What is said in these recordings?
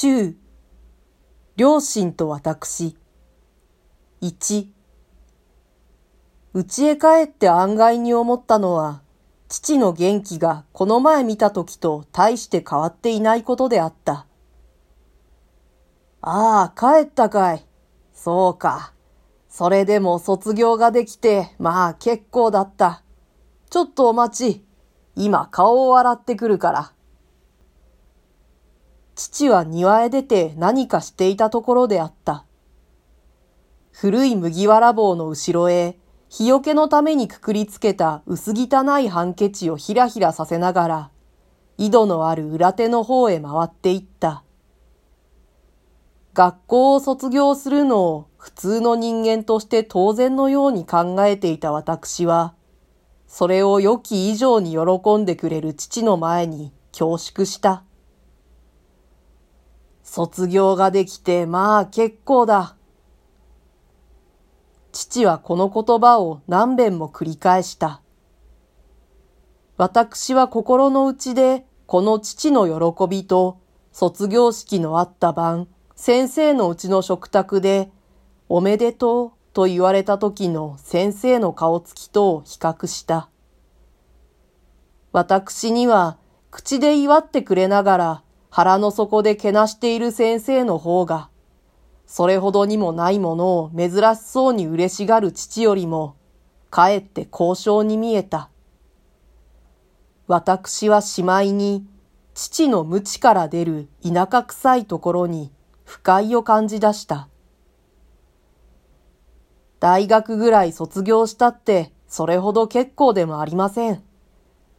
中、両親と私。一、家へ帰って案外に思ったのは、父の元気がこの前見た時と大して変わっていないことであった。ああ、帰ったかい。そうか。それでも卒業ができて、まあ結構だった。ちょっとお待ち。今顔を洗ってくるから。父は庭へ出て何かしていたところであった。古い麦わら帽の後ろへ、日よけのためにくくりつけた薄汚いハンケチをひらひらさせながら、井戸のある裏手の方へ回っていった。学校を卒業するのを普通の人間として当然のように考えていた私は、それを良き以上に喜んでくれる父の前に恐縮した。卒業ができてまあ結構だ。父はこの言葉を何遍も繰り返した。私は心の内でこの父の喜びと卒業式のあった晩、先生のうちの食卓でおめでとうと言われた時の先生の顔つきとを比較した。私には口で祝ってくれながら腹の底でけなしている先生の方が、それほどにもないものを珍しそうに嬉しがる父よりも、かえって交渉に見えた。私はしまいに、父の無知から出る田舎臭いところに不快を感じ出した。大学ぐらい卒業したってそれほど結構でもありません。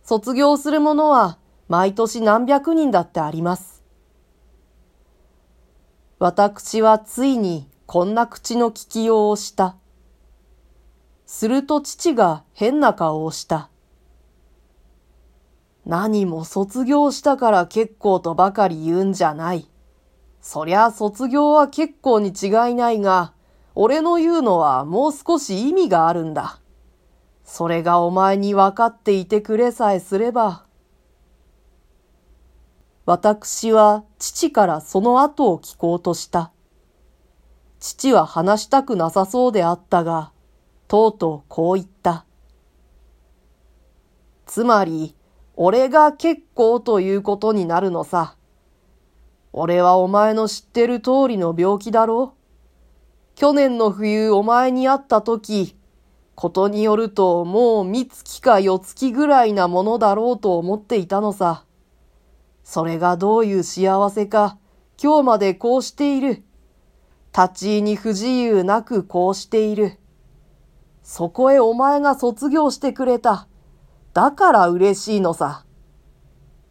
卒業するものは毎年何百人だってあります。私はついにこんな口の聞きようをした。すると父が変な顔をした。何も卒業したから結構とばかり言うんじゃない。そりゃ卒業は結構に違いないが、俺の言うのはもう少し意味があるんだ。それがお前に分かっていてくれさえすれば。私は父からその後を聞こうとした。父は話したくなさそうであったが、とうとうこう言った。つまり、俺が結構ということになるのさ。俺はお前の知ってる通りの病気だろ去年の冬お前に会った時、ことによるともう三月か四月ぐらいなものだろうと思っていたのさ。それがどういう幸せか、今日までこうしている。立ち入に不自由なくこうしている。そこへお前が卒業してくれた。だから嬉しいのさ。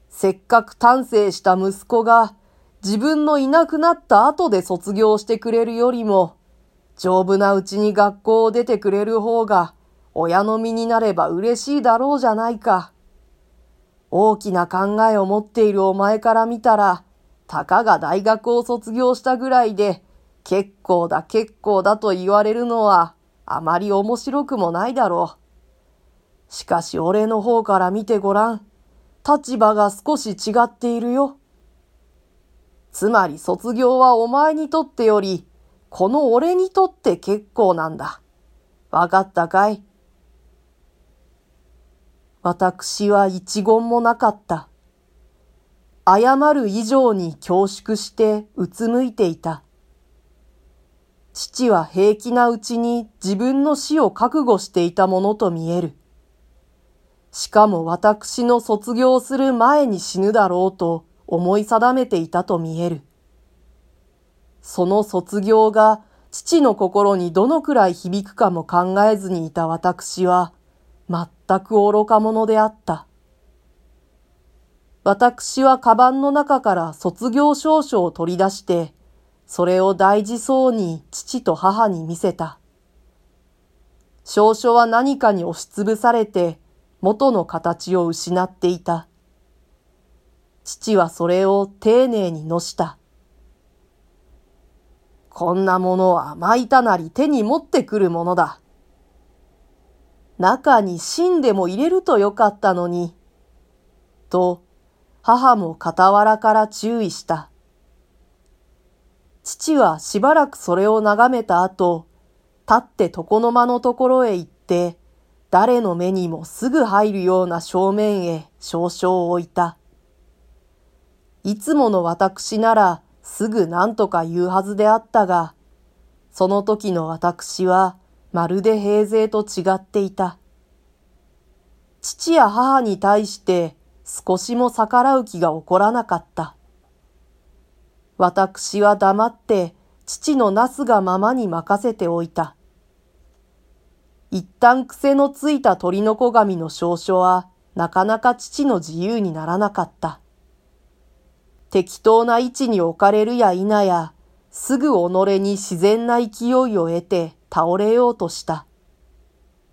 せっかく丹精した息子が自分のいなくなった後で卒業してくれるよりも、丈夫なうちに学校を出てくれる方が親の身になれば嬉しいだろうじゃないか。大きな考えを持っているお前から見たら、たかが大学を卒業したぐらいで、結構だ結構だと言われるのは、あまり面白くもないだろう。しかし俺の方から見てごらん。立場が少し違っているよ。つまり卒業はお前にとってより、この俺にとって結構なんだ。わかったかい？私は一言もなかった。謝る以上に恐縮してうつむいていた。父は平気なうちに自分の死を覚悟していたものと見える。しかも私の卒業する前に死ぬだろうと思い定めていたと見える。その卒業が父の心にどのくらい響くかも考えずにいた私は、全全く愚か者であった。私はカバンの中から卒業証書を取り出して、それを大事そうに父と母に見せた。証書は何かに押しつぶされて元の形を失っていた。父はそれを丁寧にのした。こんなものは巻いたなり手に持ってくるものだ。中に芯でも入れるとよかったのに。と、母も傍らから注意した。父はしばらくそれを眺めた後、立って床の間のところへ行って、誰の目にもすぐ入るような正面へ少々置いた。いつもの私ならすぐ何とか言うはずであったが、その時の私はまるで平勢と違っていた。父や母に対して少しも逆らう気が起こらなかった。私は黙って父のなすがままに任せておいた。一旦癖のついた鳥の子紙の少々はなかなか父の自由にならなかった。適当な位置に置かれるや否や、すぐ己に自然な勢いを得て倒れようとした。